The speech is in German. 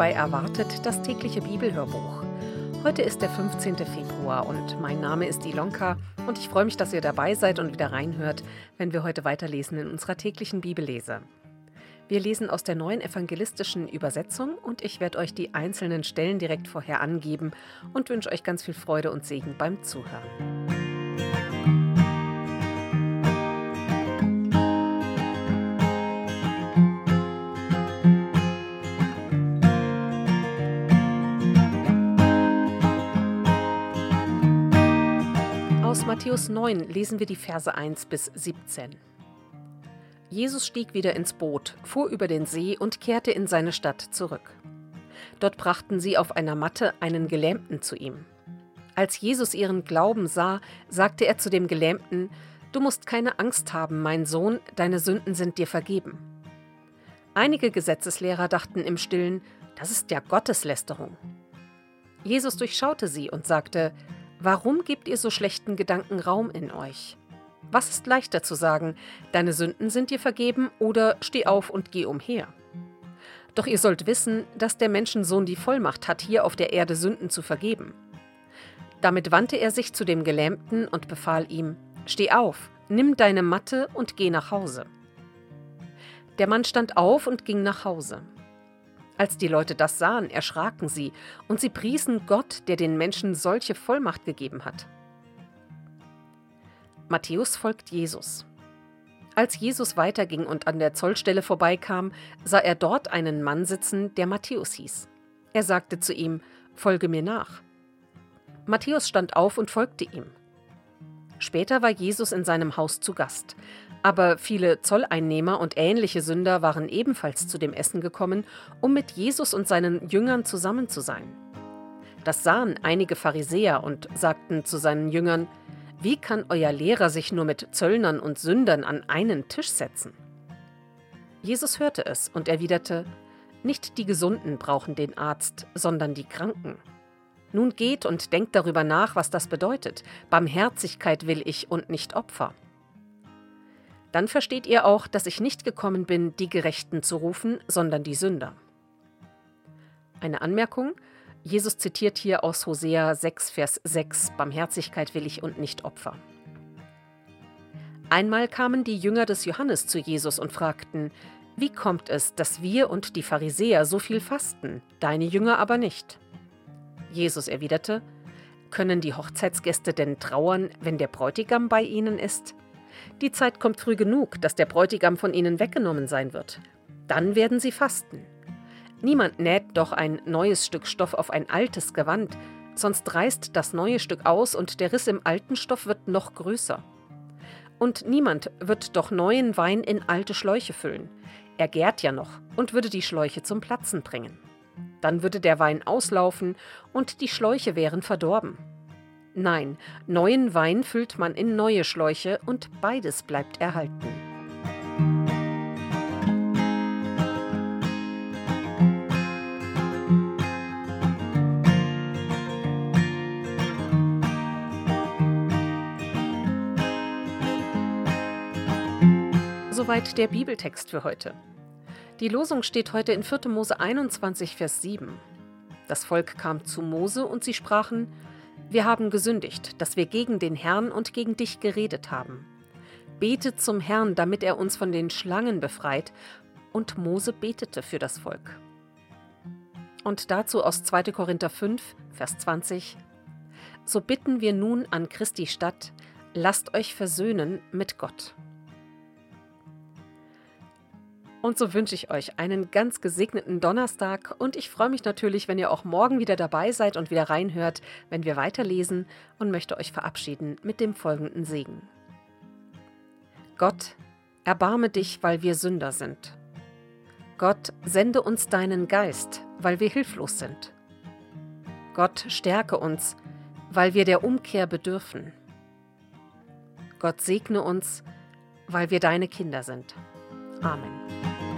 willkommen bei Erwartet, das tägliche Bibelhörbuch. Heute ist der 15. Februar und mein Name ist Ilonka und ich freue mich, dass ihr dabei seid und wieder reinhört, wenn wir heute weiterlesen in unserer täglichen Bibellese. Wir lesen aus der neuen evangelistischen Übersetzung und ich werde euch die einzelnen Stellen direkt vorher angeben und wünsche euch ganz viel Freude und Segen beim Zuhören. Matthäus 9 lesen wir die Verse 1 bis 17. Jesus stieg wieder ins Boot, fuhr über den See und kehrte in seine Stadt zurück. Dort brachten sie auf einer Matte einen Gelähmten zu ihm. Als Jesus ihren Glauben sah, sagte er zu dem Gelähmten, Du musst keine Angst haben, mein Sohn, deine Sünden sind dir vergeben. Einige Gesetzeslehrer dachten im stillen, das ist ja Gotteslästerung. Jesus durchschaute sie und sagte, Warum gebt ihr so schlechten Gedanken Raum in euch? Was ist leichter zu sagen, deine Sünden sind dir vergeben oder steh auf und geh umher? Doch ihr sollt wissen, dass der Menschensohn die Vollmacht hat, hier auf der Erde Sünden zu vergeben. Damit wandte er sich zu dem Gelähmten und befahl ihm, Steh auf, nimm deine Matte und geh nach Hause. Der Mann stand auf und ging nach Hause. Als die Leute das sahen, erschraken sie, und sie priesen Gott, der den Menschen solche Vollmacht gegeben hat. Matthäus folgt Jesus. Als Jesus weiterging und an der Zollstelle vorbeikam, sah er dort einen Mann sitzen, der Matthäus hieß. Er sagte zu ihm, Folge mir nach. Matthäus stand auf und folgte ihm. Später war Jesus in seinem Haus zu Gast. Aber viele Zolleinnehmer und ähnliche Sünder waren ebenfalls zu dem Essen gekommen, um mit Jesus und seinen Jüngern zusammen zu sein. Das sahen einige Pharisäer und sagten zu seinen Jüngern, wie kann euer Lehrer sich nur mit Zöllnern und Sündern an einen Tisch setzen? Jesus hörte es und erwiderte, nicht die Gesunden brauchen den Arzt, sondern die Kranken. Nun geht und denkt darüber nach, was das bedeutet. Barmherzigkeit will ich und nicht Opfer. Dann versteht ihr auch, dass ich nicht gekommen bin, die Gerechten zu rufen, sondern die Sünder. Eine Anmerkung. Jesus zitiert hier aus Hosea 6, Vers 6, Barmherzigkeit will ich und nicht Opfer. Einmal kamen die Jünger des Johannes zu Jesus und fragten, wie kommt es, dass wir und die Pharisäer so viel fasten, deine Jünger aber nicht? Jesus erwiderte, können die Hochzeitsgäste denn trauern, wenn der Bräutigam bei ihnen ist? Die Zeit kommt früh genug, dass der Bräutigam von ihnen weggenommen sein wird. Dann werden sie fasten. Niemand näht doch ein neues Stück Stoff auf ein altes Gewand, sonst reißt das neue Stück aus und der Riss im alten Stoff wird noch größer. Und niemand wird doch neuen Wein in alte Schläuche füllen. Er gärt ja noch und würde die Schläuche zum Platzen bringen. Dann würde der Wein auslaufen und die Schläuche wären verdorben. Nein, neuen Wein füllt man in neue Schläuche und beides bleibt erhalten. Soweit der Bibeltext für heute. Die Losung steht heute in 4. Mose 21, Vers 7. Das Volk kam zu Mose und sie sprachen: wir haben gesündigt, dass wir gegen den Herrn und gegen dich geredet haben. Betet zum Herrn, damit er uns von den Schlangen befreit. Und Mose betete für das Volk. Und dazu aus 2. Korinther 5, Vers 20. So bitten wir nun an Christi Stadt, lasst euch versöhnen mit Gott. Und so wünsche ich euch einen ganz gesegneten Donnerstag und ich freue mich natürlich, wenn ihr auch morgen wieder dabei seid und wieder reinhört, wenn wir weiterlesen und möchte euch verabschieden mit dem folgenden Segen. Gott, erbarme dich, weil wir Sünder sind. Gott, sende uns deinen Geist, weil wir hilflos sind. Gott, stärke uns, weil wir der Umkehr bedürfen. Gott segne uns, weil wir deine Kinder sind. Amen.